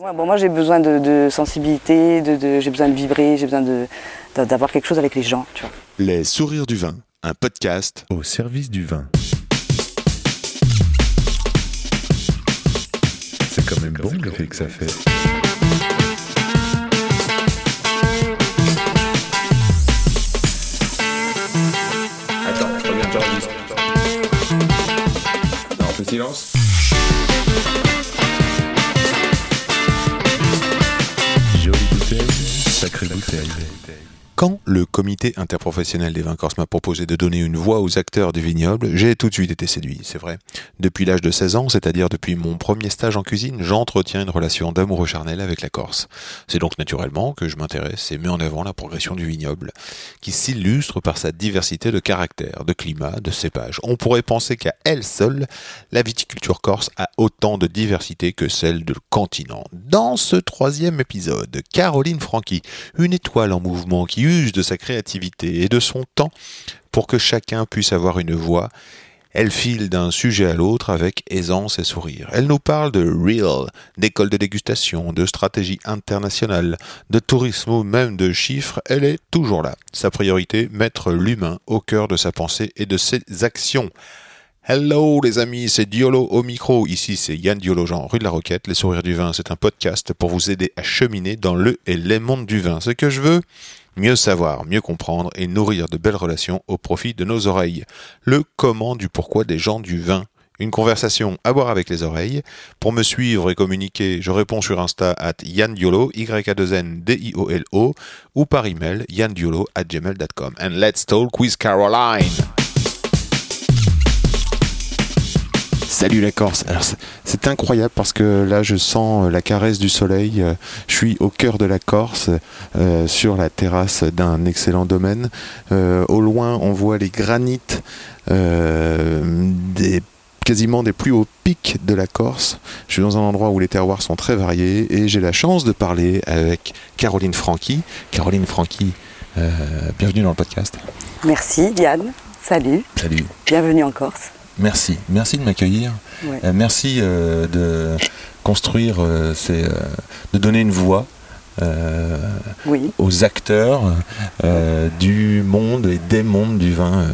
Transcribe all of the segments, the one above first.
bon, moi j'ai besoin de, sensibilité, de, j'ai besoin de vibrer, j'ai besoin d'avoir quelque chose avec les gens. Tu vois. Les sourires du vin, un podcast au service du vin. C'est quand même bon le fait que ça fait. Attends, je reviens, j'enregistre. Non, on fait silence. Sacré bouteille. Quand le comité interprofessionnel des vins corses m'a proposé de donner une voix aux acteurs du vignoble, j'ai tout de suite été séduit, c'est vrai. Depuis l'âge de 16 ans, c'est-à-dire depuis mon premier stage en cuisine, j'entretiens une relation d'amoureux charnel avec la Corse. C'est donc naturellement que je m'intéresse et mets en avant la progression du vignoble, qui s'illustre par sa diversité de caractères, de climat, de cépages. On pourrait penser qu'à elle seule, la viticulture corse a autant de diversité que celle de continent. Dans ce troisième épisode, Caroline Franqui, une étoile en mouvement qui de sa créativité et de son temps pour que chacun puisse avoir une voix. Elle file d'un sujet à l'autre avec aisance et sourire. Elle nous parle de Real, d'école de dégustation, de stratégie internationale, de tourisme ou même de chiffres. Elle est toujours là. Sa priorité, mettre l'humain au cœur de sa pensée et de ses actions. Hello les amis, c'est Diolo au micro. Ici c'est Yann Diolo Jean, rue de la Roquette. Les sourires du vin, c'est un podcast pour vous aider à cheminer dans le et les mondes du vin. Ce que je veux, mieux savoir, mieux comprendre et nourrir de belles relations au profit de nos oreilles. Le comment du pourquoi des gens du vin. Une conversation à boire avec les oreilles. Pour me suivre et communiquer, je réponds sur Insta at yandiolo, y a 2 n d i o l o ou par email yandiolo at gmail.com. And let's talk with Caroline. Salut la Corse. C'est incroyable parce que là je sens euh, la caresse du soleil. Euh, je suis au cœur de la Corse, euh, sur la terrasse d'un excellent domaine. au loin on voit les granites des quasiment des plus hauts pics de la Corse. Je suis dans un endroit où les terroirs sont très variés et j'ai la chance de parler avec Caroline Franqui. Caroline Franqui, bienvenue dans le podcast. Merci Diane, salut. Salut. Bienvenue en Corse. Merci, merci de m'accueillir. Euh, merci euh, de construire, euh, de donner une voix aux acteurs du monde et des mondes du vin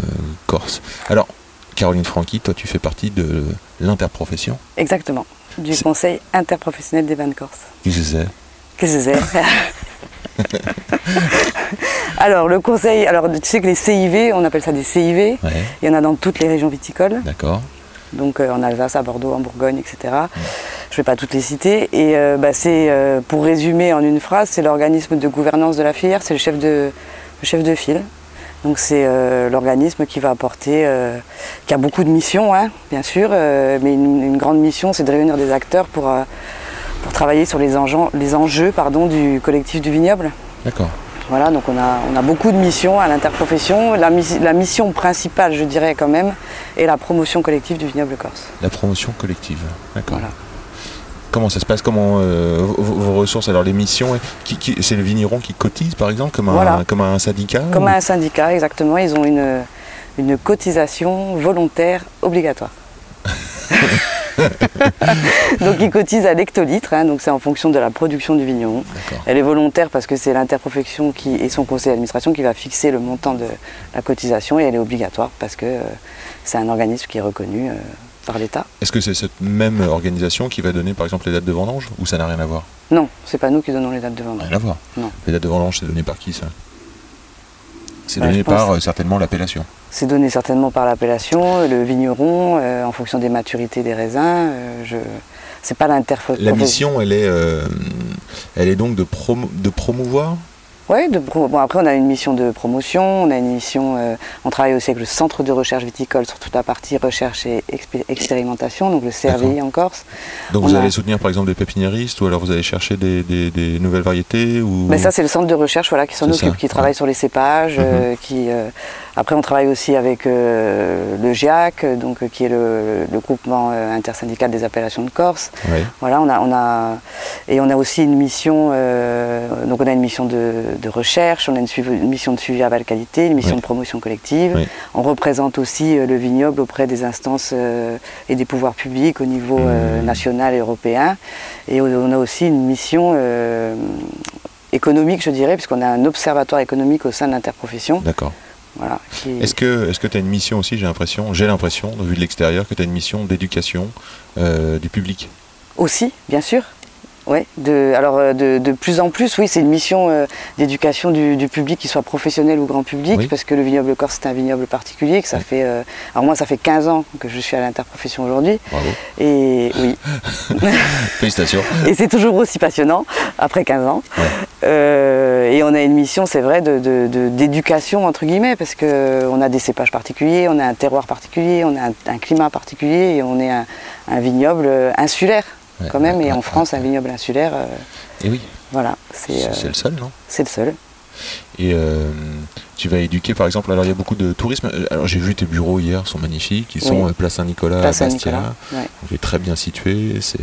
corse. Alors, Caroline Franqui, toi tu fais partie de l'interprofession. Exactement, du Conseil interprofessionnel des vins de Corse. Qu'est-ce que c'est Qu'est-ce que c'est alors, le conseil, alors tu sais que les CIV, on appelle ça des CIV, il y en a dans toutes les régions viticoles. D'accord. Donc euh, en Alsace, à Bordeaux, en Bourgogne, etc. Je ne vais pas toutes les citer. Et euh, bah, c'est, euh, pour résumer en une phrase, c'est l'organisme de gouvernance de la filière, c'est le chef de, le chef de file. Donc c'est l'organisme qui va apporter, qui a beaucoup de missions, hein, bien sûr, mais une, grande mission, c'est de réunir des acteurs pour, pour travailler sur les enjeux, les enjeux pardon, du collectif du vignoble. D'accord. Voilà, donc on a, on a beaucoup de missions à l'interprofession. La, la, mission principale, je dirais quand même, est la promotion collective du vignoble corse. La promotion collective, d'accord. Comment ça se passe? Comment euh, vos, ressources Alors les missions, qui, c'est le vigneron qui cotise par exemple, comme un, comme un syndicat Comme un syndicat, exactement. Ils ont une, une cotisation volontaire obligatoire. donc ils cotisent à l'hectolitre, hein, donc c'est en fonction de la production du vigneron. Elle est volontaire parce que c'est l'interprofession qui, et son conseil d'administration qui va fixer le montant de la cotisation et elle est obligatoire parce que euh, c'est un organisme qui est reconnu euh, par l'État. Est-ce que c'est cette même organisation qui va donner par exemple les dates de vendange ou ça n'a rien à voir? Non, c'est pas nous qui donnons les dates de vendange. Rien à voir. Non. Les dates de vendange, c'est donné par qui ça? C'est donné par euh, certainement l'appellation. C'est donné certainement par l'appellation, le vigneron, euh, en fonction des maturités des raisins. Euh, je... C'est pas l'interface. La mission, elle est, elle est donc de, de promouvoir oui, bon, après on a une mission de promotion, on a une mission, euh, on travaille aussi avec le centre de recherche viticole sur toute la partie recherche et expérimentation, donc le CRVI en Corse. Donc vous allez soutenir par exemple des pépiniéristes ou alors vous allez chercher des, nouvelles variétés ou... Mais ça c'est le centre de recherche voilà, qui s'en occupe, qui travaille sur les cépages, mhm. euh, qui, euh, Après, on travaille aussi avec euh, le GIAC, donc, euh, qui est le, le groupement euh, intersyndical des appellations de Corse. Oui. Voilà, on a, on a, et on a aussi une mission, euh, donc on a une mission de, de recherche, on a une, suivi- une mission de suivi à valeur qualité, une mission Oui. de promotion collective. Oui. On représente aussi le vignoble auprès des instances et des pouvoirs publics au niveau Mmh. national et européen. Et on a aussi une mission économique, je dirais, puisqu'on a un observatoire économique au sein de l'interprofession. D'accord. Voilà, Est-ce que est-ce que tu as une mission aussi, j'ai l'impression, j'ai l'impression, de vue de l'extérieur, que tu as une mission d'éducation euh, du public? Aussi, bien sûr. Ouais, de, alors euh, de, de plus en plus, oui, c'est une mission euh, d'éducation du, du public, qu'il soit professionnel ou grand public, Oui. parce que le vignoble corse c'est un vignoble particulier, que ça Oui. fait, euh, alors moi ça fait 15 ans que je suis à l'interprofession aujourd'hui, Bravo. et oui, Félicitations. et c'est toujours aussi passionnant après 15 ans. Ouais. Euh, et on a une mission, c'est vrai, de- de- de- d'éducation entre guillemets, parce que on a des cépages particuliers, on a un terroir particulier, on a un, un climat particulier, et on est un, un vignoble insulaire Ouais, quand même. Et en France, un vignoble insulaire, euh, Et oui, voilà, c'est euh, c'est le seul, non? c'est le seul. Et euh, tu vas éduquer, par exemple, alors il y a beaucoup de tourisme. Euh, Alors j'ai vu tes bureaux hier, sont magnifiques. Ils sont Oui. euh, place Saint-Nicolas, à Bastia. Ouais. Est très bien situé. C'est,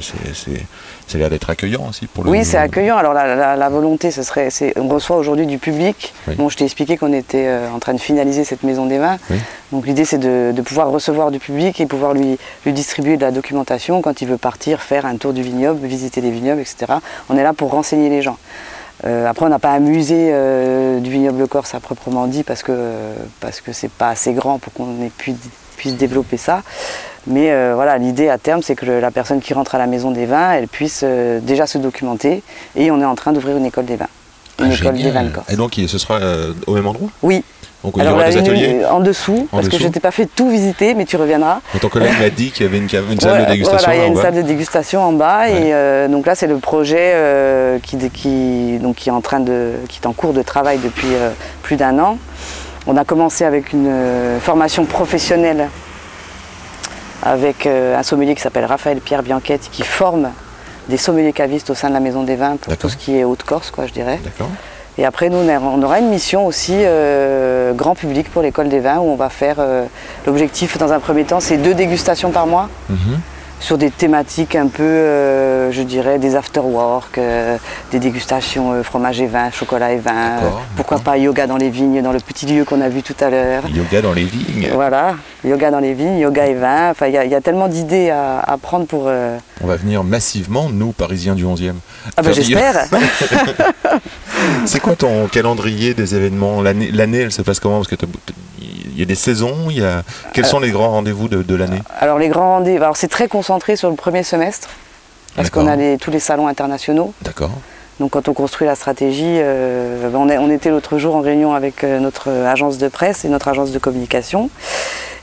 c'est, c'est, ça a l'air d'être accueillant aussi pour le. Oui, c'est accueillant. Alors la, la- la volonté, ce serait, on reçoit aujourd'hui du public. Oui. Bon, je t'ai expliqué qu'on était en train de finaliser cette maison des vins. Oui. Donc l'idée, c'est de, de pouvoir recevoir du public et pouvoir lui, lui distribuer de la documentation quand il veut partir faire un tour du vignoble, visiter les vignobles, etc. On est là pour renseigner les gens. Euh, après, on n'a pas un musée euh, du vignoble corse à proprement dit parce que parce que c'est pas assez grand pour qu'on ait pu- puisse développer ça. Mais euh, voilà, l'idée à terme, c'est que le- la personne qui rentre à la maison des vins, elle puisse euh, déjà se documenter. Et on est en train d'ouvrir une école des vins, une Ah, école des vins de Corse. Et donc ce sera euh, au même endroit? Oui. Donc il y aura des ateliers en dessous, En parce que je t'ai pas fait tout visiter, mais tu reviendras. Et Ton collègue m'a dit qu'il y avait une, salle Ouais, de dégustation Voilà, il y a une salle de dégustation en bas Ouais. et euh, donc là c'est le projet euh, qui, qui, donc, qui est en train de, qui est en cours de travail depuis euh, plus d'un an. On a commencé avec une formation professionnelle avec un sommelier qui s'appelle Raphaël Pierre Bianchetti qui forme des sommeliers cavistes au sein de la Maison des Vins pour tout ce qui est Haute-Corse, quoi, je dirais. D'accord. Et après, nous, on aura une mission aussi euh, grand public pour l'école des vins où on va faire. euh, L'objectif, dans un premier temps, c'est deux dégustations par mois Mhm. Sur des thématiques un peu, euh, je dirais, des after-work, euh, des dégustations euh, fromage et vin, chocolat et vin. Pourquoi pas yoga dans les vignes, dans le petit lieu qu'on a vu tout à l'heure. Yoga dans les vignes. Voilà, yoga dans les vignes, yoga et vin. Enfin, il y, a- il y a tellement d'idées à, à prendre pour. On va venir massivement, nous, Parisiens du 11e. Ah ben j'espère. C'est quoi ton calendrier des événements? L'année, elle se passe comment? Parce que y a des saisons. Il y a... Quels Euh, sont les grands rendez-vous de, de l'année? Alors les grands rendez-vous, alors c'est très concentré sur le premier semestre parce qu'on a les- tous les salons internationaux. D'accord. Donc quand on construit la stratégie, euh, on, était l'autre jour en réunion avec euh, notre agence de presse et notre agence de communication.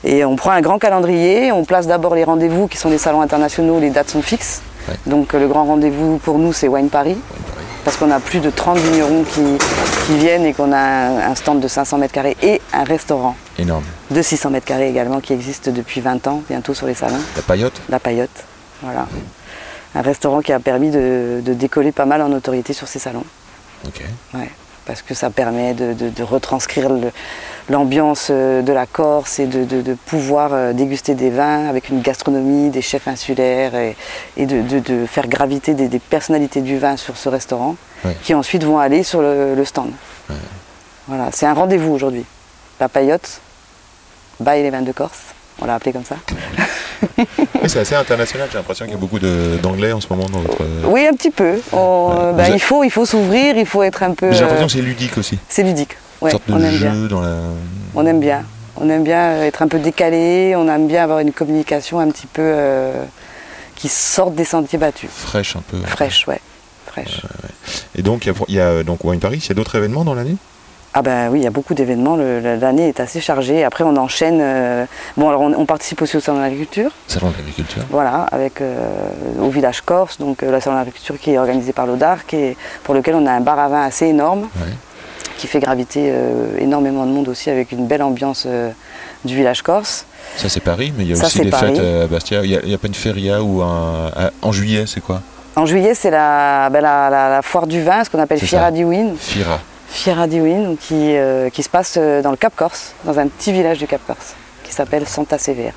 Et on prend un grand calendrier, on place d'abord les rendez-vous qui sont les salons internationaux, les dates sont fixes. Ouais. Donc le grand rendez-vous pour nous c'est Wine Paris, Ouais, pareil. Parce qu'on a plus de 30 vignerons qui, qui viennent et qu'on a un, un stand de 500 mètres carrés et un restaurant Énorme. de 600 mètres carrés également qui existe depuis 20 ans bientôt sur les salons. La paillote La Paillote, voilà. Un restaurant qui a permis de, de décoller pas mal en autorité sur ces salons. Ok. Ouais, parce que ça permet de, de- de retranscrire l'ambiance euh, de la Corse et de, pouvoir euh, déguster des vins avec une gastronomie, des chefs insulaires et, et de, faire graviter des, des personnalités du vin sur ce restaurant qui ensuite vont aller sur le, le stand. Voilà, c'est un rendez-vous aujourd'hui. La Paillote, by les vins de Corse, on l'a appelé comme ça. Oui, c'est assez international. J'ai l'impression qu'il y a beaucoup d'anglais en ce moment dans votre. Oui, un petit peu. On- Ouais. bah, il, faut, il faut s'ouvrir, il faut être un peu. J'ai l'impression euh, que c'est ludique aussi. c'est ludique. Ouais, sorte on de aime bien. jeu dans la. On aime bien. On aime bien être un peu décalé, on aime bien avoir une communication un petit peu euh, qui sorte des sentiers battus. Fraîche un peu. Fraîche, ouais. Fraîche. Et donc, il y a, y a, euh, donc Wine Paris. Il y a d'autres événements dans l'année? Ah ben oui, il y a beaucoup d'événements. L'année est assez chargée. Après, on enchaîne. euh, Bon, alors on, on participe aussi au salon de l'agriculture. Salon de l'agriculture. Voilà, avec euh, au village Corse, donc euh, le salon de l'agriculture qui est organisé par l'ODARC et pour lequel on a un bar à vin assez énorme. Ouais. qui fait graviter euh, énormément de monde aussi avec une belle ambiance du village corse. Ça, c'est Paris, mais il y a Ça, aussi des Paris. fêtes à Bastia. Il n'y a, pas une feria ou un. à- en juillet, c'est quoi? En juillet, c'est la, ben, la, la- la foire du vin, ce qu'on appelle ça. di Win. Fira. Fiera di qui, euh, qui se passe euh, dans le Cap Corse, dans un petit village du Cap Corse, qui s'appelle Santa Severa.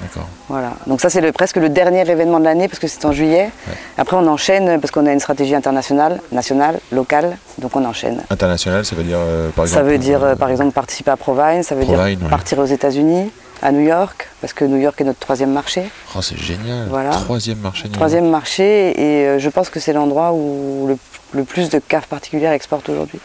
D'accord. Voilà. Donc ça c'est le- presque le dernier événement de l'année parce que c'est en juillet. Ouais. Après on enchaîne parce qu'on a une stratégie internationale, nationale, locale, donc on enchaîne. International, ça veut dire euh, par exemple. Ça veut dire euh, par exemple participer à Provine, ça veut Provine, dire ouais. partir aux États-Unis, à New York, parce que New York est notre troisième marché. Oh, c'est génial. Voilà. Troisième marché. Troisième marché et je pense que c'est l'endroit où le, le plus de caves particulières exportent aujourd'hui.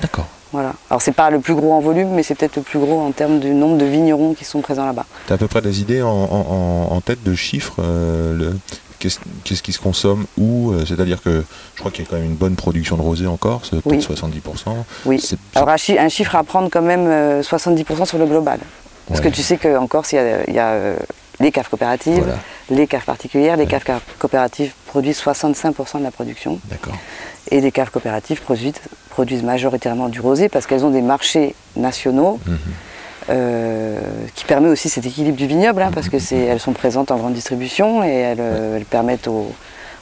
D'accord. Voilà. Alors c'est pas le plus gros en volume, mais c'est peut-être le plus gros en termes du nombre de vignerons qui sont présents là-bas. Tu as à peu près des idées en, en- en- en tête de chiffres euh, le- Qu'est-ce qu'est-ce qui se consomme où euh, C'est-à-dire que je crois qu'il y a quand même une bonne production de rosé en Corse, peut-être Oui. 70%. Oui. C'est- Alors un, chi- un chiffre à prendre quand même euh, 70% sur le global. Parce Ouais. que tu sais qu'en Corse, il y a, il y a, euh, les caves coopératives, Voilà. les caves particulières. Les Ouais. caves ca- coopératives produisent 65% de la production. D'accord. Et les caves coopératives produisent, produisent majoritairement du rosé parce qu'elles ont des marchés nationaux Mhm. euh, qui permet aussi cet équilibre du vignoble, hein, parce que c'est, elles sont présentes en grande distribution et elles, euh, elles permettent au,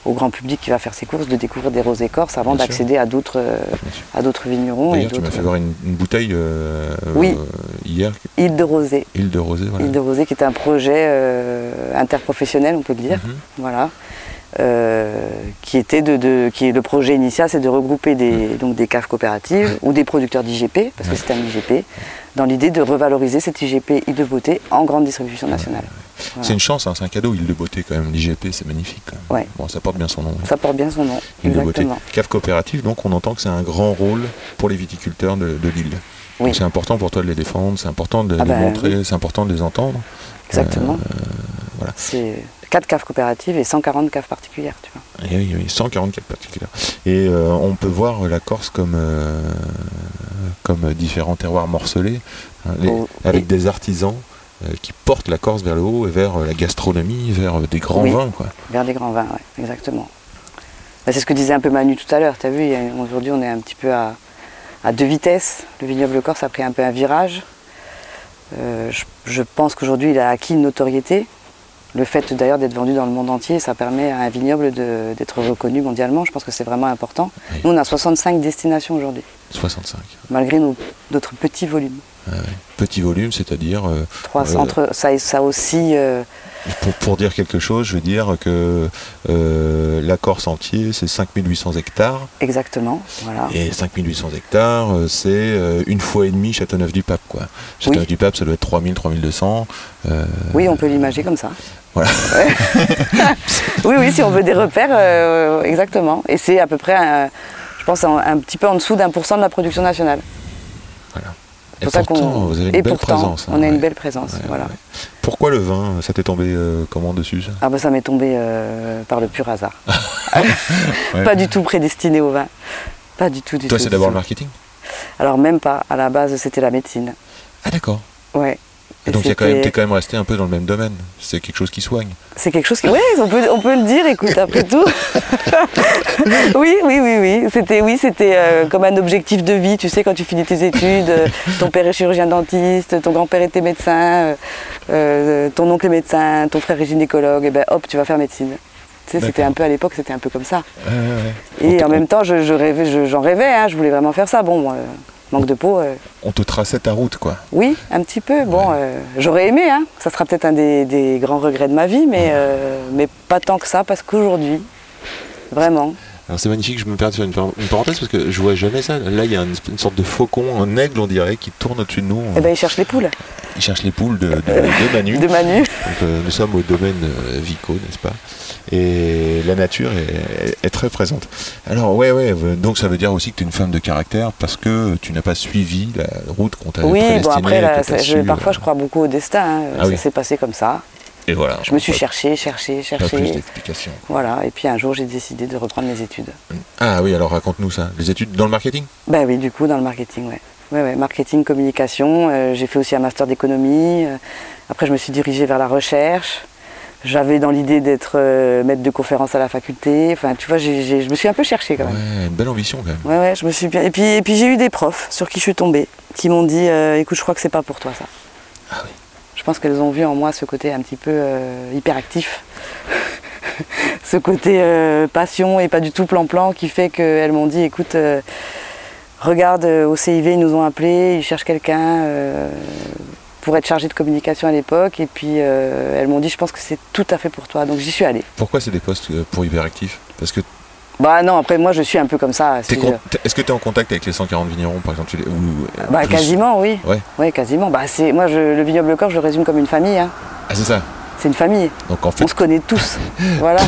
au grand public qui va faire ses courses de découvrir des rosés corses avant Bien sûr. d'accéder à d'autres, euh, à d'autres vignerons et tu m'as d'autres fait voir une, une bouteille euh, Oui. euh, hier, îles de rosé. île de rosé. Voilà. Île de Rosé, qui est un projet interprofessionnel, on peut le dire. Mhm. Voilà. Euh, qui était de, de- qui est le projet initial, c'est de regrouper des, donc des caves coopératives ou des producteurs d'IGP, parce que Ouais. c'est un IGP, dans l'idée de revaloriser cet IGP île de beauté en grande distribution nationale. C'est une chance, hein, c'est un cadeau, île de beauté quand même. L'IGP, c'est magnifique. quand même. Ouais. Bon, ça porte bien son nom. Ça porte bien son nom. Île de beauté. Cave coopérative, donc on entend que c'est un grand rôle pour les viticulteurs de, de l'île. Oui. Donc, C'est important pour toi de les défendre, c'est important de Ah les bah, montrer, c'est important de les entendre. Exactement. Euh, voilà. C'est 4 caves coopératives et 140 caves particulières, tu vois. Et oui, oui, 144 particuliers. Et euh, on peut voir la Corse comme, euh, comme différents terroirs morcelés, hein, les- Oh, avec et- des artisans euh, qui portent la Corse vers le haut et vers la gastronomie, vers des grands Oui. vins. Quoi. Vers des grands vins, ouais, exactement. Bah, c'est ce que disait un peu Manu tout à l'heure, tu as vu, aujourd'hui on est un petit peu à, à deux vitesses. Le vignoble corse a pris un peu un virage. Je, je pense qu'aujourd'hui il a acquis une notoriété. Le fait d'ailleurs d'être vendu dans le monde entier, ça permet à un vignoble d'être reconnu mondialement. Je pense que c'est vraiment important. Nous on a 65 destinations aujourd'hui, 65. malgré nos- notre petit volume. Petit volume, c'est-à-dire, euh, 300, Euh, entre, ça, ça aussi, euh, pour, pour dire quelque chose, je veux dire que euh, la Corse entière, c'est 5800 hectares. exactement. Voilà. Et 5800 hectares, c'est une fois et demie Châteauneuf-du-Pape. quoi. Châteauneuf-du-Pape, ça doit être 3000, 3200. euh, Oui, on peut l'imaginer comme ça. Voilà. Oui, oui, si on veut des repères, exactement. Et c'est à peu près, un- pense, un, un petit peu en dessous d'un pour cent de la production nationale. Voilà. Et pour ça pourtant, qu'on- vous avez une et belle pourtant, présence. hein, on a une belle présence. Ouais, voilà. ouais. Pourquoi le vin Ça t'est tombé euh, comment dessus ça? Ah ben ça m'est tombé euh, par le pur hasard. Pas du tout prédestiné au vin. Pas du tout, du Toi, tout. c'est d'abord le marketing? Alors même pas. À la base, c'était la médecine. Ah, d'accord. Ouais. Et donc, tu t'es quand même resté un peu dans le même domaine. C'est quelque chose qui soigne. C'est quelque chose qui. Oui, on peut, on peut le dire, écoute, après tout. oui, oui, oui, oui. C'était oui, c'était euh, comme un objectif de vie. Tu sais, quand tu finis tes études, euh, ton père est chirurgien dentiste, ton grand-père était médecin, euh, ton oncle est médecin, ton frère est gynécologue, et ben hop, tu vas faire médecine. Tu sais, c'était un peu à l'époque, c'était un peu comme ça. Ouais, ouais, ouais. Et en même temps, je, je rêvais, je- j'en rêvais, hein, je voulais vraiment faire ça. Bon, manque de peau, euh, On te traçait ta route, quoi. oui, un petit peu. Bon, euh, j'aurais aimé, hein. ça sera peut-être un des, des grands regrets de ma vie, mais, euh, mais pas tant que ça, parce qu'aujourd'hui, vraiment, Alors c'est magnifique, je me perds sur une, par- une parenthèse parce que je vois jamais ça. Là, il y a une, une sorte de faucon, un aigle, on dirait, qui tourne au-dessus de nous. eh ben, ils cherchent les poules Il cherche les poules de, de, de Manu. de Manu. Donc, nous sommes au domaine Vico, n'est-ce pas? Et la nature est, très présente. Alors, ouais, ouais, euh, donc ça veut dire aussi que tu es une femme de caractère parce que tu n'as pas suivi la route qu'on t'avait Oui, bon prédestinée, après, là, je- parfois euh, je crois beaucoup au destin. hein. Ah ça oui. s'est passé comme ça. Et voilà. Je me suis Pas- cherché, cherché, Pas plus cherché. d'explications. Voilà, et puis un jour j'ai décidé de reprendre mes études. Ah oui, alors raconte-nous ça. Les études dans le marketing? Ben oui, du coup, dans le marketing, ouais. Ouais, ouais, marketing, communication. euh, j'ai fait aussi un master d'économie. euh, après, je me suis dirigée vers la recherche. J'avais dans l'idée d'être euh, maître de conférence à la faculté. Enfin, tu vois, je me suis un peu cherchée quand même. Ouais, une belle ambition quand même. Ouais, ouais, je me suis bien. Et puis, et puis j'ai eu des profs sur qui je suis tombée, qui m'ont dit euh, écoute, je crois que c'est pas pour toi ça. Ah oui. Je pense qu'elles ont vu en moi ce côté un petit peu euh, hyperactif, ce côté euh, passion et pas du tout plan-plan qui fait qu'elles m'ont dit écoute, regarde au CIV, ils nous ont appelés, ils cherchent quelqu'un pour être chargé de communication à l'époque. Et puis euh, elles m'ont dit, je pense que c'est tout à fait pour toi. Donc j'y suis allée. Pourquoi c'est des postes euh, pour hyperactifs Parce que Bah non, après moi je suis un peu comme ça. con- est-ce que tu es en contact avec les 140 vignerons, par exemple tu les- ou, euh, Bah plus quasiment, oui. Ouais. Ouais, quasiment. Bah c'est moi je, le vignoble corps, je le résume comme une famille. hein. Ah, c'est ça. C'est une famille. Donc en fait, On se connaît tous. voilà.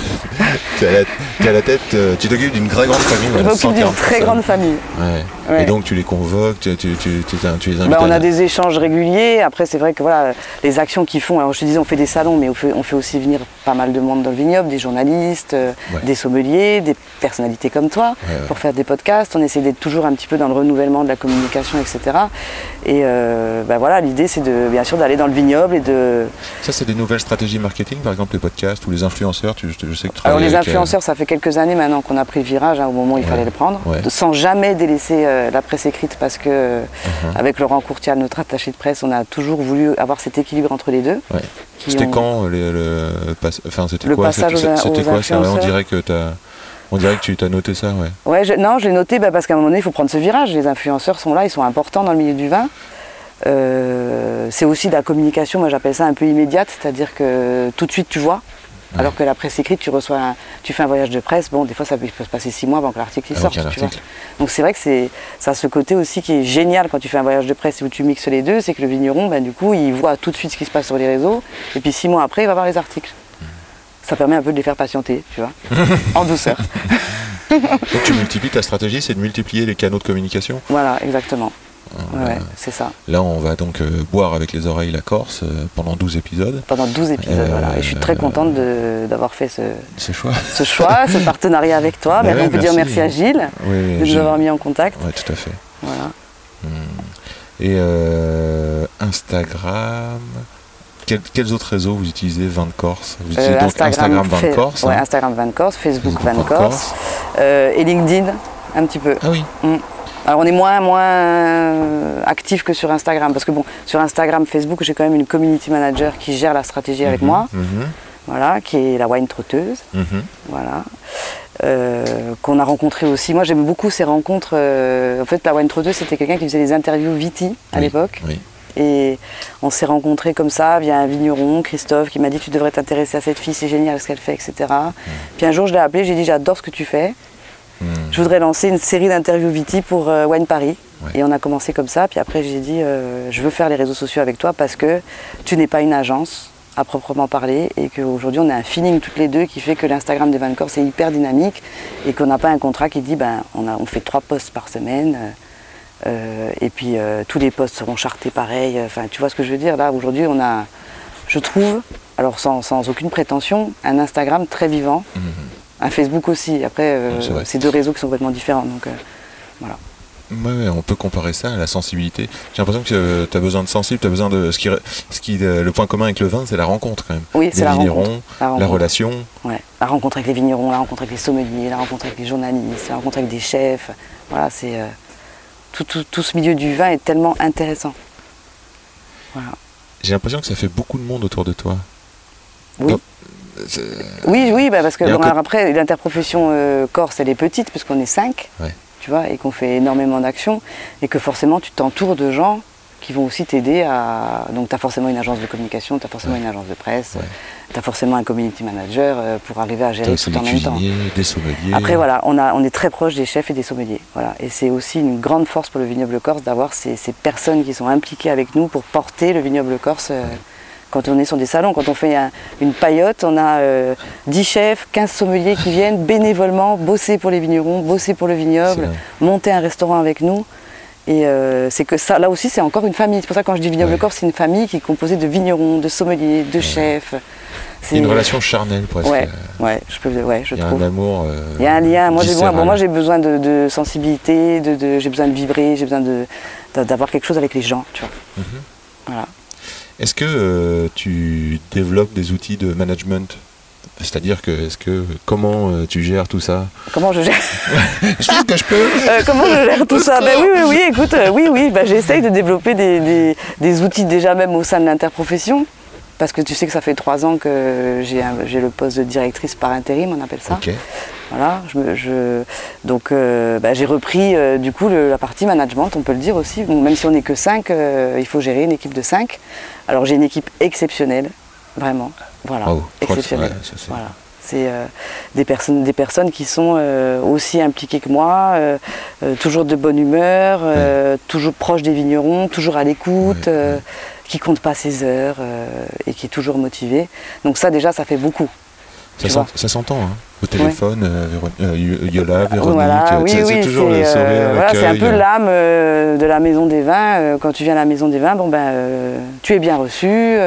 tu à, la, tête, euh, tu t'occupes d'une très grande famille. Je m'occupe d'une 140 très grande famille. Ouais. Ouais. Et donc tu les convoques, tu, tu, tu, tu- tu les invites Bah, on à- a des échanges réguliers. Après, c'est vrai que voilà, les actions qu'ils font. Alors, je te disais, on fait des salons, mais on fait, on fait aussi venir pas mal de monde dans le vignoble, des journalistes, euh, Ouais. des sommeliers, des personnalités comme toi, pour faire des podcasts. On essaie d'être toujours un petit peu dans le renouvellement de la communication, etc. Et euh, bah, voilà, l'idée, c'est de, bien sûr d'aller dans le vignoble et de. Ça, c'est des nouvelles stratégies marketing, par exemple les podcasts ou les influenceurs. Tu, je, je sais que tu Alors, les euh, influenceurs, ça fait quelques années maintenant qu'on a pris le virage, hein, au moment où il Ouais. fallait le prendre, Ouais. sans jamais délaisser euh, la presse écrite, parce que euh, Mhm. avec Laurent Courtial, notre attaché de presse, on a toujours voulu avoir cet équilibre entre les deux. Ouais. C'était ont- quand euh, les- le, enfin, c'était quoi? Passage C'était quoi? Ça On dirait que t'as, on dirait que tu t'as noté ça, ouais. Ouais, je- non, je l'ai noté bah, parce qu'à un moment donné, il faut prendre ce virage. Les influenceurs sont là, ils sont importants dans le milieu du vin. Euh, c'est aussi de la communication, moi j'appelle ça un peu immédiate, c'est-à-dire que tout de suite tu vois. Alors que la presse écrite, tu reçois, un- tu fais un voyage de presse, bon, des fois ça peut, se passer six mois avant que l'article sorte. tu vois. Donc c'est vrai que c'est, ça a ce côté aussi qui est génial quand tu fais un voyage de presse où tu mixes les deux, c'est que le vigneron, ben, du coup, il voit tout de suite ce qui se passe sur les réseaux, et puis six mois après, il va voir les articles. Ça permet un peu de les faire patienter, tu vois, en douceur. Donc tu multiplies ta stratégie, c'est de multiplier les canaux de communication? Voilà, exactement. Euh, Ouais, ouais, c'est ça. Là, on va donc euh, boire avec les oreilles la Corse euh, pendant 12 épisodes. pendant 12 épisodes. Voilà. Et je suis très contente d'avoir fait ce, chouette. ce choix, ce partenariat avec toi. Bah Mais ouais, on peut dire merci. à Gilles Oui, de nous avoir mis en contact. Ouais, tout à fait. Voilà. Et euh, Instagram. Quels, quels autres réseaux vous utilisez Vin de Corse? Vous utilisez Euh, donc Instagram, de fait- Corse ouais, hein? Instagram Van Corse, Facebook Facebook Van Van Corse, euh, et LinkedIn un petit peu. Ah oui. Alors on est moins moins euh, actif que sur Instagram parce que bon sur Instagram, Facebook, j'ai quand même une community manager qui gère la stratégie avec Mhm, moi, mhm, voilà, qui est la wine trotteuse. mhm. voilà, euh, qu'on a rencontré aussi. Moi, j'aime beaucoup ces rencontres. euh, en fait, la Wine Trotteuse, c'était quelqu'un qui faisait des interviews Viti à Oui, l'époque. Oui. Et on s'est rencontrés comme ça via un vigneron, Christophe, qui m'a dit Tu devrais t'intéresser à cette fille, c'est génial ce qu'elle fait, etc. Puis un jour, je l'ai appelé, j'ai dit J'adore ce que tu fais. Hmm. Je voudrais lancer une série d'interviews Viti pour euh, Wine Paris. Ouais. Et on a commencé comme ça. Puis après, j'ai dit euh, Je veux faire les réseaux sociaux avec toi parce que tu n'es pas une agence à proprement parler et qu'aujourd'hui on a un feeling toutes les deux qui fait que l'Instagram des Van Corse est hyper dynamique et qu'on n'a pas un contrat qui dit ben on, a, on fait trois posts par semaine euh, euh, et puis tous les posts seront chartés pareil. Enfin tu vois ce que je veux dire? Là aujourd'hui on a je trouve alors sans, sans aucune prétention un Instagram très vivant Mhm. Un Facebook aussi après euh, c'est deux réseaux qui sont complètement différents donc euh, voilà Ouais, on peut comparer ça à la sensibilité. J'ai l'impression que tu as besoin de sensible, tu as besoin de. Ce qui, ce qui, euh, le point commun avec le vin, c'est la rencontre quand même. oui Les c'est la rencontre la la rencontre. relation. Ouais. La rencontre avec les vignerons, la rencontre avec les sommeliers, la rencontre avec les journalistes, la rencontre avec des chefs. Voilà, c'est euh, tout, tout- tout ce milieu du vin est tellement intéressant. Voilà. J'ai l'impression que ça fait beaucoup de monde autour de toi. Oui. Oui, oui, bah parce que bon, alors après l'interprofession euh, corse, elle est petite parce qu'on est cinq, Ouais. tu vois, et qu'on fait énormément d'actions, et que forcément tu t'entoures de gens qui vont aussi t'aider à. Donc tu as forcément une agence de communication, tu as forcément Ouais. une agence de presse, Ouais. tu as forcément un community manager euh, pour arriver à gérer tout en même temps. des sommeliers. Après voilà, on, a, on est très proche des chefs et des sommeliers. Voilà. Et c'est aussi une grande force pour le vignoble corse d'avoir ces, ces personnes qui sont impliquées avec nous pour porter le vignoble corse euh, quand on est sur des salons. Quand on fait un- une paillote, on a euh, 10 chefs, 15 sommeliers qui viennent bénévolement bosser pour les vignerons, bosser pour le vignoble, monter un restaurant avec nous. Et euh, c'est que ça, là aussi, c'est encore une famille. C'est pour ça que quand je dis vignoble Ouais. corse, c'est une famille qui est composée de vignerons, de sommeliers, de chefs. Une relation charnelle presque. Ouais, ouais, je, peux, ouais, je Il y a trouve. un amour. euh, Il y a un lien. Moi, j'ai besoin, bon, moi, j'ai besoin de, de sensibilité, de, de- j'ai besoin de vibrer, j'ai besoin de, de- d'avoir quelque chose avec les gens, tu vois. Mhm. Voilà. Est-ce que euh, tu développes des outils de management? C'est-à-dire que, est-ce que comment euh, tu gères tout ça? Comment je gère, Je pense que je peux. euh, comment je gère tout ça? Ben oui, oui, oui. Écoute, euh, oui, oui. Ben, j'essaye de développer des, des- des outils déjà même au sein de l'interprofession. Parce que tu sais que ça fait trois ans que j'ai le poste de directrice par intérim, on appelle ça. Ok. Voilà, je, me- je- donc euh, bah, j'ai repris euh, du coup le- la partie management, on peut le dire aussi. Bon, même si on n'est que 5, il faut gérer une équipe de 5. Alors j'ai une équipe exceptionnelle, vraiment. Voilà, c'est- exceptionnelle. ouais, c'est- Voilà. C'est euh, des, personnes, des personnes qui sont euh, aussi impliquées que moi, euh, euh, toujours de bonne humeur, euh, toujours proches des vignerons, toujours à l'écoute, Ouais, euh, qui compte pas ses heures euh, et qui est toujours motivé. Donc ça déjà, ça fait beaucoup. Ça s'entend, hein. Au téléphone, euh, euh, Yola, Véronique, Voilà, euh, oui, c'est oui, toujours le sourire, voilà, c'est un peu l'âme de la maison des vins. Quand tu viens à la maison des vins, bon ben, tu es bien reçu,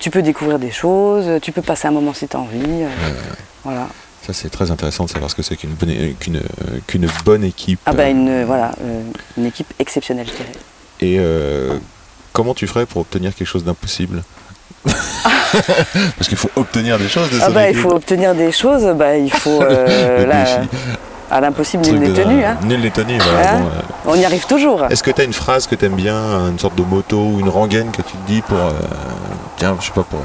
tu peux découvrir des choses, tu peux passer un moment si tu as envie. Voilà. Ça, c'est très intéressant de savoir ce que c'est qu'une bonne, é- qu'une, qu'une bonne équipe. Ah ben une, euh, voilà, euh, une équipe exceptionnelle, je dirais. Et euh, comment tu ferais pour obtenir quelque chose d'impossible Parce qu'il faut obtenir des choses de Ah bah, il faut obtenir des choses, bah, il faut... euh, là, à l'impossible, Truc nul n'est de- tenu. Hein. Nul n'est tenu, voilà, Hein bon, euh, On y arrive toujours. Est-ce que tu as une phrase que tu aimes bien, une sorte de moto ou une rengaine que tu te dis pour. euh, tiens, je sais pas, pour.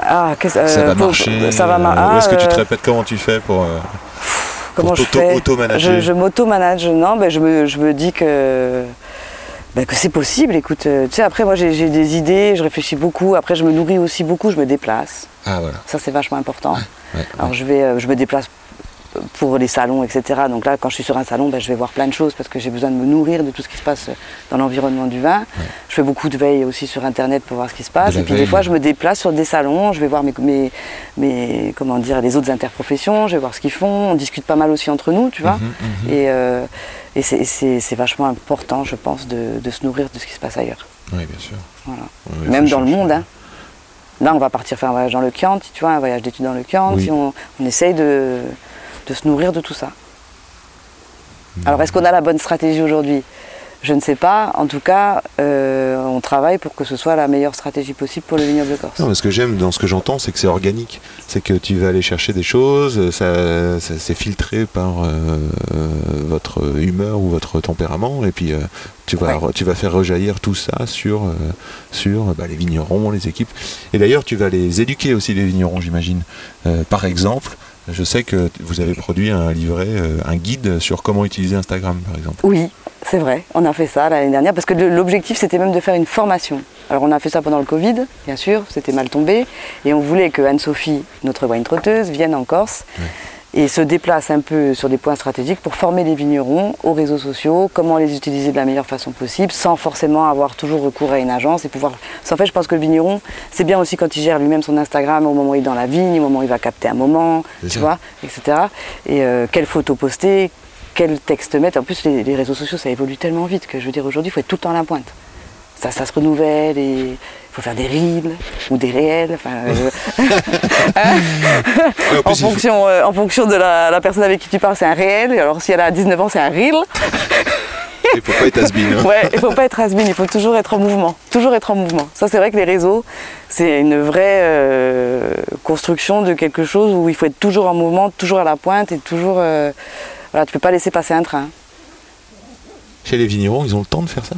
Ah, qu'est-ce- ça va pour- marcher Ça va marcher. Ou est-ce que tu te répètes comment tu fais pour. Comment pour je fais? auto-manager? Je, je m'auto-manage, non, je, me, je me dis que, ben que c'est possible. Écoute, euh, tu sais, après, moi j'ai des idées, je réfléchis beaucoup. Après, je me nourris aussi beaucoup, je me déplace. Ah, voilà. Ça, c'est vachement important. Ouais, Alors, je, vais, euh, je me déplace pour les salons, etc. Donc là, quand je suis sur un salon, ben, je vais voir plein de choses parce que j'ai besoin de me nourrir de tout ce qui se passe dans l'environnement du vin. Je fais beaucoup de veille aussi sur Internet pour voir ce qui se passe. Et puis des fois, je me déplace sur des salons, je vais voir mes, mes, mes- comment dire, les autres interprofessions, je vais voir ce qu'ils font. On discute pas mal aussi entre nous, tu vois. Mhm, Et, euh, et c'est- vachement important, je pense, de, de se nourrir de ce qui se passe ailleurs. Oui, bien sûr. Voilà. Même dans le monde. Hein. Là, on va partir faire un voyage dans le Chianti, tu vois, un voyage d'études dans le Chianti. Oui. On, on essaye de, de se nourrir de tout ça. Mhm. Alors, est-ce qu'on a la bonne stratégie aujourd'hui? Je ne sais pas. En tout cas, euh, on travaille pour que ce soit la meilleure stratégie possible pour le vignoble corse. Non, mais ce que j'aime dans ce que j'entends, c'est que c'est organique. C'est que tu vas aller chercher des choses, ça, ça- c'est filtré par euh, euh, votre humeur ou votre tempérament, et puis euh, tu, vas, tu vas faire rejaillir tout ça sur, sur bah, les vignerons, les équipes. Et d'ailleurs, tu vas les éduquer aussi, les vignerons, j'imagine. Par exemple, je sais que vous avez produit un livret, un guide sur comment utiliser Instagram, par exemple. Oui, c'est vrai, on a fait ça l'année dernière parce que l'objectif c'était même de faire une formation. Alors on a fait ça pendant le Covid, bien sûr, c'était mal tombé, et on voulait que Anne-Sophie, notre wine trotteuse, vienne en Corse et se déplace un peu sur des points stratégiques pour former les vignerons aux réseaux sociaux, comment les utiliser de la meilleure façon possible, sans forcément avoir toujours recours à une agence et pouvoir. Qu'en fait, je pense que le vigneron, c'est bien aussi quand il gère lui-même son Instagram au moment où il est dans la vigne, au moment où il va capter un moment, tu vois, etc. Et euh, quelle photo poster, quel texte mettre. En plus, les, les réseaux sociaux, ça évolue tellement vite que je veux dire, aujourd'hui, il faut être tout le temps à la pointe. Ça, ça se renouvelle et il faut faire des reels ou des réels. Enfin, euh, en plus, faut- fonction, euh, en fonction de la, la personne avec qui tu parles, c'est un réel. Et alors, si elle a 19 ans, c'est un reel. il faut pas être has-been, hein. Ouais, il faut pas être has il faut toujours être en mouvement. Toujours être en mouvement. Ça, c'est vrai que les réseaux, c'est une vraie euh, construction de quelque chose où il faut être toujours en mouvement, toujours à la pointe et toujours. euh, voilà, tu peux pas laisser passer un train. Chez les vignerons, ils ont le temps de faire ça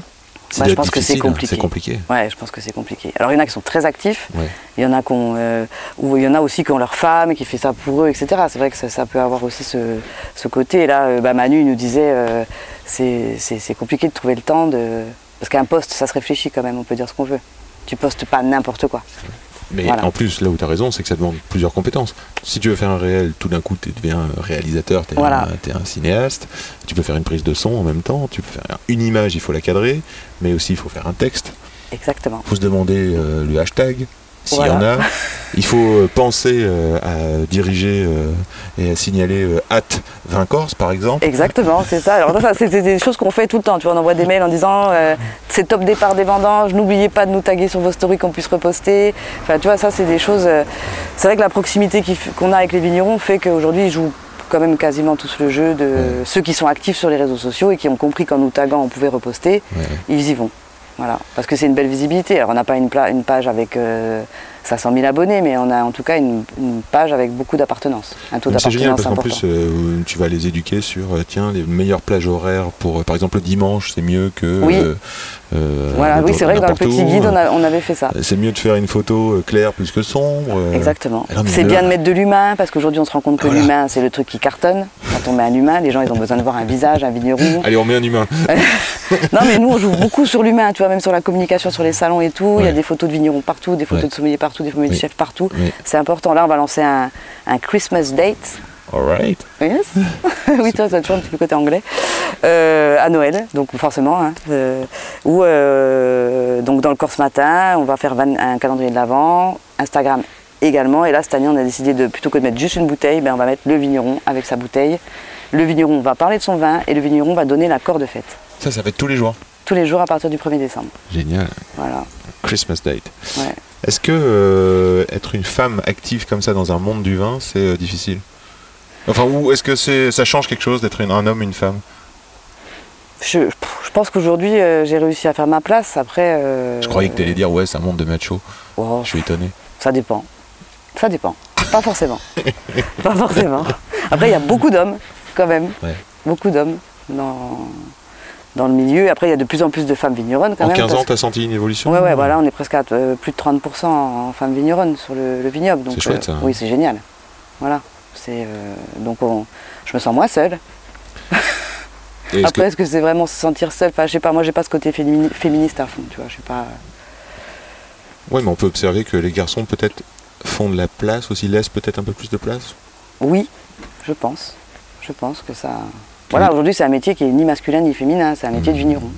Bah, je pense que c'est hein, compliqué. C'est compliqué. Ouais, je pense que c'est compliqué. Alors, il y en a qui sont très actifs. Ouais. Il y en a euh, ou il y en a aussi qui ont leur femme et qui fait ça pour eux, etc. C'est vrai que ça, ça peut avoir aussi ce, ce côté. Et là, euh, bah, Manu nous disait, euh, c'est compliqué de trouver le temps de. Parce qu'un poste, ça se réfléchit quand même. On peut dire ce qu'on veut. Tu postes pas n'importe quoi. Mais Voilà. en plus, là où tu as raison, c'est que ça demande plusieurs compétences. Si tu veux faire un réel, tout d'un coup, tu deviens réalisateur, tu es, Voilà. un cinéaste. Tu peux faire une prise de son en même temps. Tu peux faire une image, il faut la cadrer. Mais aussi, il faut faire un texte. Exactement. Il faut se demander euh, le hashtag, s'il y en a. Il faut euh, penser euh, à diriger euh, et à signaler hâte Vincorse, par exemple. Exactement, c'est ça. Alors ça, c'est des choses qu'on fait tout le temps. Tu vois, on envoie des mails en disant euh, c'est top départ des vendanges, n'oubliez pas de nous taguer sur vos stories qu'on puisse reposter. Enfin, tu vois, ça, c'est des choses. euh, c'est vrai que la proximité qu'on a avec les vignerons fait qu'aujourd'hui, ils jouent quand même quasiment tous le jeu de ceux qui sont actifs sur les réseaux sociaux et qui ont compris qu'en nous taguant, on pouvait reposter. Ouais. Ils y vont. Voilà, parce que c'est une belle visibilité. Alors on n'a pas une, page avec euh, 500 000 abonnés, mais on a en tout cas une, une page avec beaucoup d'appartenance. Un taux C'est génial d'appartenance parce qu'en plus, euh, tu vas les éduquer sur, euh, tiens, les meilleures plages horaires pour, euh, par exemple, le dimanche, c'est mieux que. Oui. Euh, euh, voilà, oui, c'est vrai que dans le petit guide, on, a- on avait fait ça. Euh, C'est mieux de faire une photo euh, claire plus que sombre. euh. Exactement. C'est bien de mettre de l'humain parce qu'aujourd'hui on se rend compte que Voilà. l'humain c'est le truc qui cartonne. Quand on met un humain, les gens ils ont besoin de voir un visage, un vigneron. Allez, on met un humain. Non mais nous on joue beaucoup sur l'humain, tu vois, même sur la communication sur les salons et tout. Il y a des photos de vignerons partout, des photos Ouais. de sommeliers partout, des photos de Oui. chefs partout. Oui. C'est important. Là on va lancer un, un Christmas date. Alright. Yes. oui, toi, tu as toujours un petit peu côté anglais. Euh, à Noël, donc forcément. hein, euh, ou euh, donc dans le Corse Matin, on va faire un calendrier de l'Avent, Instagram également. Et là, cette année, on a décidé de plutôt que de mettre juste une bouteille, ben, on va mettre le vigneron avec sa bouteille. Le vigneron va parler de son vin et le vigneron va donner l'accord de fête. Ça, ça va être tous les jours. Tous les jours à partir du 1er décembre. Génial. Voilà. Christmas date. Ouais. Est-ce que euh, être une femme active comme ça dans un monde du vin, c'est euh, difficile? Enfin, ou est-ce que c'est, ça change quelque chose d'être un homme, une femme? Je, je pense qu'aujourd'hui, euh, j'ai réussi à faire ma place. Après. euh, Je croyais que tu allais dire, ouais, un monde de macho. oh, Je suis étonné. Ça dépend. Ça dépend. Pas forcément. pas forcément. Après, il y a beaucoup d'hommes, quand même. Ouais. Beaucoup d'hommes dans, dans le milieu. Après, il y a de plus en plus de femmes vigneronnes, quand En même. 15 ans, tu as senti une évolution? Ouais, ouais, voilà, on est presque à euh, plus de 30% en femmes vigneronnes sur le, le vignoble. Donc, C'est chouette, ça, hein. Oui, c'est génial. Voilà. C'est, euh, donc, on- je me sens moins seule. Après, que- est-ce que c'est vraiment se sentir seule? Enfin, je sais pas, moi, j'ai pas ce côté fémini- féministe à fond, tu vois. Je sais pas. Ouais, mais on peut observer que les garçons, peut-être, font de la place aussi, laissent peut-être un peu plus de place? Oui, je pense. Je pense que ça. Voilà, aujourd'hui, c'est un métier qui est ni masculin ni féminin, c'est un métier de vigneron.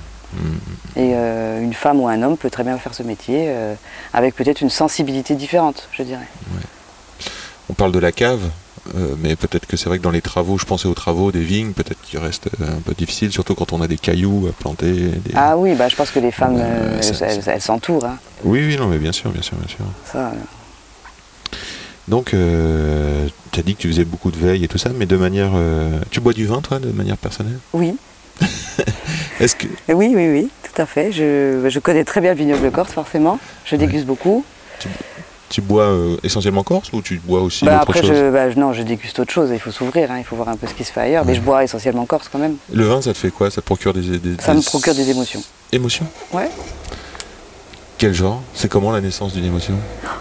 Et euh, une femme ou un homme peut très bien faire ce métier euh, avec peut-être une sensibilité différente, je dirais. On parle de la cave, euh, mais peut-être que c'est vrai que dans les travaux, je pensais aux travaux des vignes, peut-être qu'il reste euh, un peu difficile, surtout quand on a des cailloux à planter. des- Ah oui, bah, je pense que les femmes, euh, elles, s'entourent. hein. Oui, oui, non, mais bien sûr, bien sûr, bien sûr. Ça, euh, Donc, euh, tu as dit que tu faisais beaucoup de veille et tout ça, mais de manière. euh, tu bois du vin, toi, de manière personnelle? Oui, Est-ce que. oui, oui, oui, tout à fait. Je, je connais très bien le vignoble corse, forcément. Je déguste beaucoup. Tu bois euh, essentiellement corse ou tu bois aussi Bah, autre après, chose je, bah, non, je déguste autre chose. Il faut s'ouvrir, hein, il faut voir un peu ce qui se fait ailleurs. Mais je bois essentiellement corse quand même. Le vin, ça te fait quoi? Ça te procure des, des- Ça des- me procure des émotions. Émotions? Ouais. Quel genre? C'est comment la naissance d'une émotion?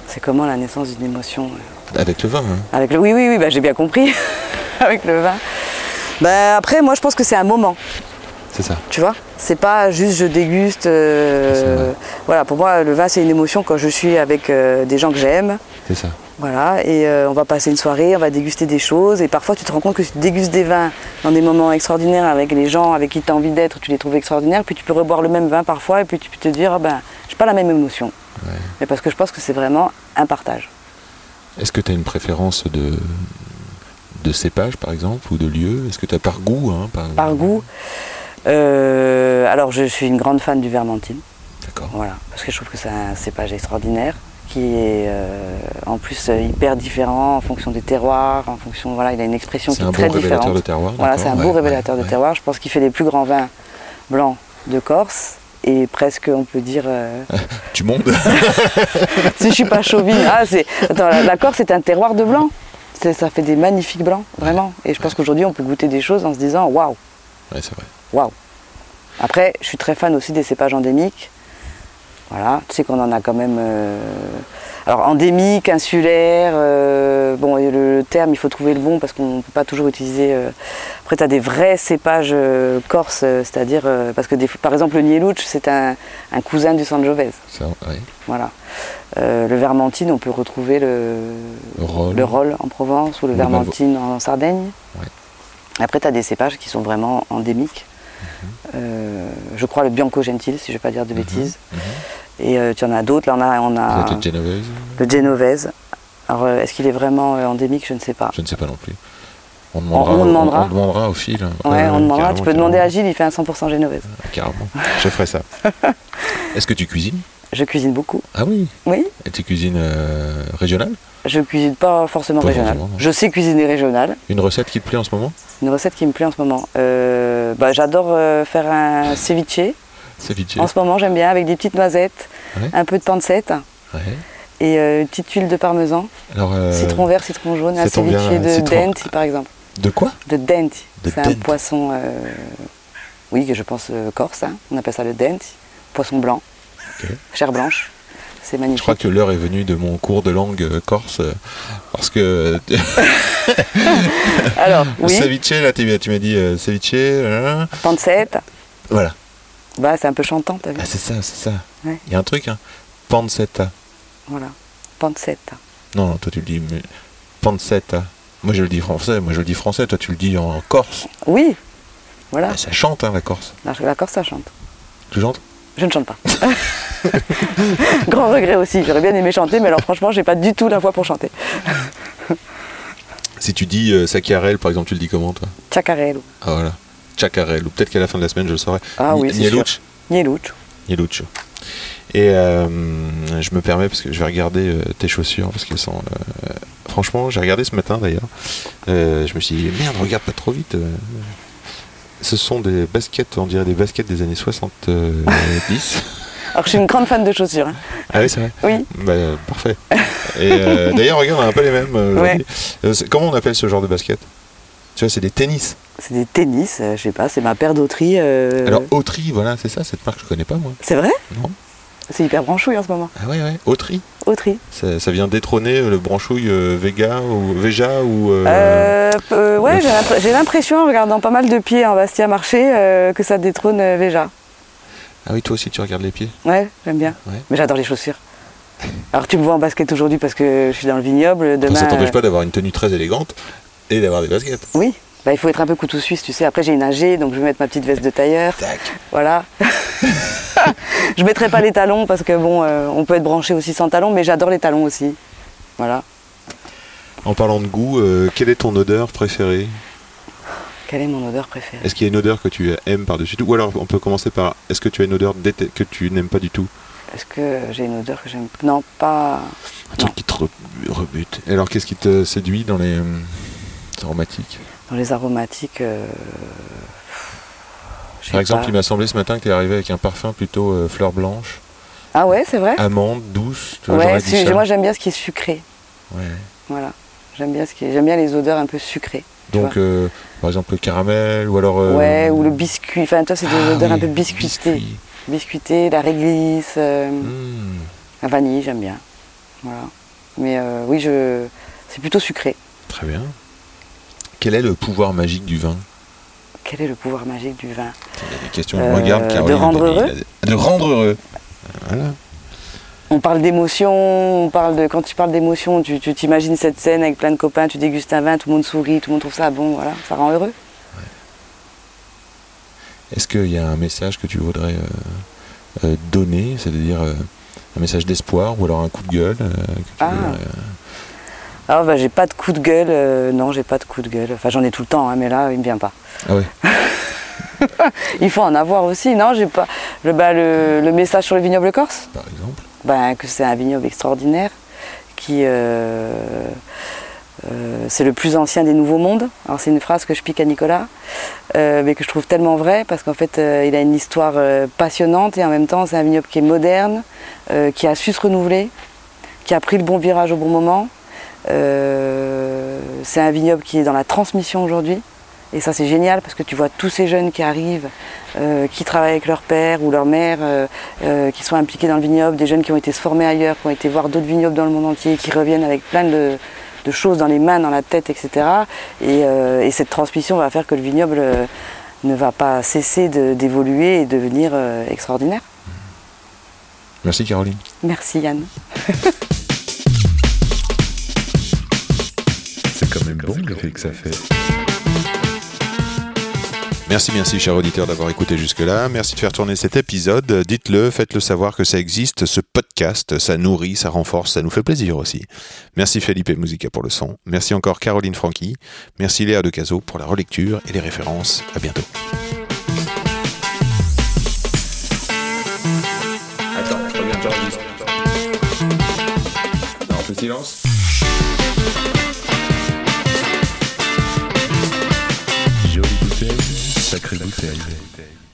C'est comment la naissance d'une émotion Avec le vin, hein Avec le... Oui, oui, oui, bah, j'ai bien compris. Avec le vin. Bah, après, moi, je pense que c'est un moment. C'est ça. Tu vois C'est pas juste je déguste. euh, voilà, pour moi, le vin, c'est une émotion quand je suis avec euh, des gens que j'aime. C'est ça. Voilà, et euh, on va passer une soirée, on va déguster des choses. Et parfois, tu te rends compte que tu dégustes des vins dans des moments extraordinaires avec les gens avec qui tu as envie d'être, tu les trouves extraordinaires. Puis tu peux reboire le même vin parfois, et puis tu peux te dire, ah ben, j'ai pas la même émotion. Ouais. Mais parce que je pense que c'est vraiment un partage. Est-ce que tu as une préférence de, de cépage, par exemple, ou de lieu? Est-ce que tu as par goût hein, par... Par goût, euh, alors je suis une grande fan du Vermentine. D'accord. Voilà, parce que je trouve que c'est un cépage extraordinaire qui est euh, en plus euh, hyper différent en fonction des terroirs, en fonction voilà, il a une expression qui est un très bon révélateur différente. de terroir. Voilà, c'est un ouais, beau ouais, révélateur de ouais. terroir. Je pense qu'il fait les plus grands vins blancs de Corse et presque on peut dire euh, Tu montes si je suis pas chauvine. Ah, c'est attends, la, la Corse est un terroir de blanc. Ça fait des magnifiques blancs, vraiment. Et je pense qu'aujourd'hui on peut goûter des choses en se disant waouh, Ouais, c'est vrai. waouh. Après, je suis très fan aussi des cépages endémiques. Voilà, tu sais qu'on en a quand même. euh, Alors, endémique, insulaire, euh, bon, le, le terme, il faut trouver le bon parce qu'on ne peut pas toujours utiliser. euh, Après, tu as des vrais cépages corses, c'est-à-dire. Parce que, des... par exemple, le Nielouch, c'est un, un cousin du Sangiovese. Ça. Voilà. Le Vermentine, on peut retrouver le, Le rôle. le en Provence ou le le Vermentine en Sardaigne. Après, tu as des cépages qui sont vraiment endémiques. Euh, je crois le Bianco Gentil, si je ne vais pas dire de bêtises. mhm. Et euh, tu en as d'autres. Là, on a, on a Peut-être le Genovese le Genovese. Alors, euh, est-ce qu'il est vraiment endémique? Je ne sais pas. Je ne sais pas non plus. On on demandera. On, demandera au fil. Ouais, on demandera. carrément, Tu peux demander à Gilles, il fait un 100% Genovese. Carrément. Je ferai ça. Est-ce que tu cuisines? Je cuisine beaucoup. Ah oui. Oui, Et tu cuisines euh, régionale je cuisine pas forcément Pas régional. forcément, non. Je sais cuisiner régional. Une recette qui te plaît en ce moment? Une recette qui me plaît en ce moment. Euh, bah, J'adore euh, faire un ceviche. Ceviche. En ce moment, j'aime bien avec des petites noisettes, Ouais. un peu de pancette Ouais. et euh, une petite huile de parmesan, Alors, euh, citron vert, citron jaune, un ceviche de citron. denti par exemple. De quoi? De denti. De C'est un poisson, euh, oui, que je pense corse, hein. on appelle ça le denti. Poisson blanc, Ok. chair blanche. C'est Je magnifique. crois que l'heure est venue de mon cours de langue euh, corse parce que Alors, oui, ceviche là tu m'as dit euh, ceviche euh, pancetta. voilà Bah, c'est un peu chantant, t'as vu ah, c'est ça c'est ça il Ouais. y a un truc hein pancetta Voilà, pancetta. non non toi tu le dis mais pancetta moi je le dis français moi je le dis français toi tu le dis en corse Oui, voilà. Ah, ça chante hein la corse La, la Corse, ça chante. tu chantes? Je ne chante pas. Grand regret aussi, j'aurais bien aimé chanter, mais alors franchement, j'ai pas du tout la voix pour chanter. si tu dis euh, par exemple tu le dis comment toi? Chacarello, ah voilà Chacarel ou peut-être qu'à la fin de la semaine je le saurai Ah oui, c'est Nieluch. Nieluccio. Nieluccio. Et euh, je me permets parce que je vais regarder euh, tes chaussures parce qu'elles sont. euh, franchement, j'ai regardé ce matin d'ailleurs. Je me suis dit merde, regarde pas trop vite. Ce sont des baskets, on dirait des baskets des années 70. Alors je suis une grande fan de chaussures. hein. ah oui, c'est vrai. Oui, Bah, parfait. Et euh, d'ailleurs, regarde, on a un peu les mêmes. euh, aujourd'hui. Euh, comment on appelle ce genre de basket? Tu vois, c'est des tennis. c'est des tennis, euh, je sais pas, c'est ma paire d'autri. euh, Alors, Autry, voilà, c'est ça, cette marque, je connais pas moi. C'est vrai? Non. C'est hyper branchouille en ce moment. Ah ouais, ouais, Autry. Autry. Ça, ça vient détrôner le branchouille euh, Vega ou Veja ou. euh, Euh, ouais, j'ai l'impr- j'ai l'impression, en regardant pas mal de pieds en Bastia Marché, que ça détrône Véja. Ah oui, toi aussi, tu regardes les pieds. Ouais, j'aime bien. Ouais. Mais j'adore les chaussures. Alors tu me vois en basket aujourd'hui parce que je suis dans le vignoble. Demain, ça t'empêche euh, pas d'avoir une tenue très élégante et d'avoir des baskets. Oui, bah, il faut être un peu couteau suisse, tu sais. Après j'ai une AG, donc je vais mettre ma petite veste de tailleur. Tac. Voilà. je mettrai pas les talons parce que bon, euh, on peut être branché aussi sans talons, mais j'adore les talons aussi. Voilà. En parlant de goût, euh, quelle est ton odeur préférée? Quelle est mon odeur préférée Est-ce qu'il y a une odeur que tu aimes par-dessus tout? Ou alors on peut commencer par est-ce que tu as une odeur que tu n'aimes pas du tout? Est-ce que j'ai une odeur que j'aime Non, pas. Un Non. truc qui te re- rebute. Et alors qu'est-ce qui te séduit dans les euh, aromatiques? Dans les aromatiques. euh, Par exemple, pas. il m'a semblé ce matin que tu es arrivé avec un parfum plutôt euh, fleur blanche, Ah ouais, c'est vrai? Amande, douce. Tu vois, Ouais, j'aurais dit si- ça. moi j'aime bien ce qui est sucré. Ouais. Voilà. J'aime bien, ce qui est- j'aime bien les odeurs un peu sucrées. Donc, euh, par exemple, le caramel ou alors. euh, Ouais, ou le biscuit. Enfin, toi, c'est des ah odeurs un peu biscuitées. biscuit. Biscuité, la réglisse, euh, Mmh. la vanille, j'aime bien. Voilà. Mais euh, oui, je... c'est plutôt sucré. Très bien. Quel est le pouvoir magique du vin? Quel est le pouvoir magique du vin? Il y a des questions. Regarde, de rendre heureux? De rendre heureux. Voilà. On parle d'émotion, on parle de quand tu parles d'émotion, tu t'imagines cette scène avec plein de copains, tu dégustes un vin, tout le monde sourit, tout le monde trouve ça bon, voilà, ça rend heureux. Est-ce qu'il y a un message que tu voudrais euh, euh, donner, c'est-à-dire euh, un message d'espoir ou alors un coup de gueule que tu Ah. voudrais, Alors bah, j'ai pas de coup de gueule, non j'ai pas de coup de gueule. Enfin j'en ai tout le temps, hein, mais là il me vient pas. Ah ouais. Il faut en avoir aussi, non J'ai pas le, bah, le, le message sur le vignoble corse, Par exemple. Ben, que c'est un vignoble extraordinaire, qui euh, euh, c'est le plus ancien des nouveaux mondes. Alors c'est une phrase que je pique à Nicolas, euh, mais que je trouve tellement vraie parce qu'en fait il a une histoire passionnante et en même temps c'est un vignoble qui est moderne, qui a su se renouveler, qui a pris le bon virage au bon moment. C'est un vignoble qui est dans la transmission aujourd'hui. Et ça c'est génial parce que tu vois tous ces jeunes qui arrivent, euh, qui travaillent avec leur père ou leur mère, euh, euh, qui sont impliqués dans le vignoble, des jeunes qui ont été se former ailleurs, qui ont été voir d'autres vignobles dans le monde entier, qui reviennent avec plein de, de choses dans les mains, dans la tête, etc. Et, et cette transmission va faire que le vignoble ne va pas cesser d'évoluer et devenir extraordinaire. Merci Caroline. Merci Yann. C'est quand même bon l'effet que ça fait. Merci, merci, cher auditeur, d'avoir écouté jusque-là. Merci de faire tourner cet épisode. Dites-le, faites-le savoir que ça existe, ce podcast. Ça nourrit, ça renforce, ça nous fait plaisir aussi. Merci Felipe Musica pour le son. Merci encore Caroline Franqui. Merci Léa De Caso pour la relecture et les références. À bientôt. Attends, reviens. Non, silence. Jolie bouteille, sacrée bouteille.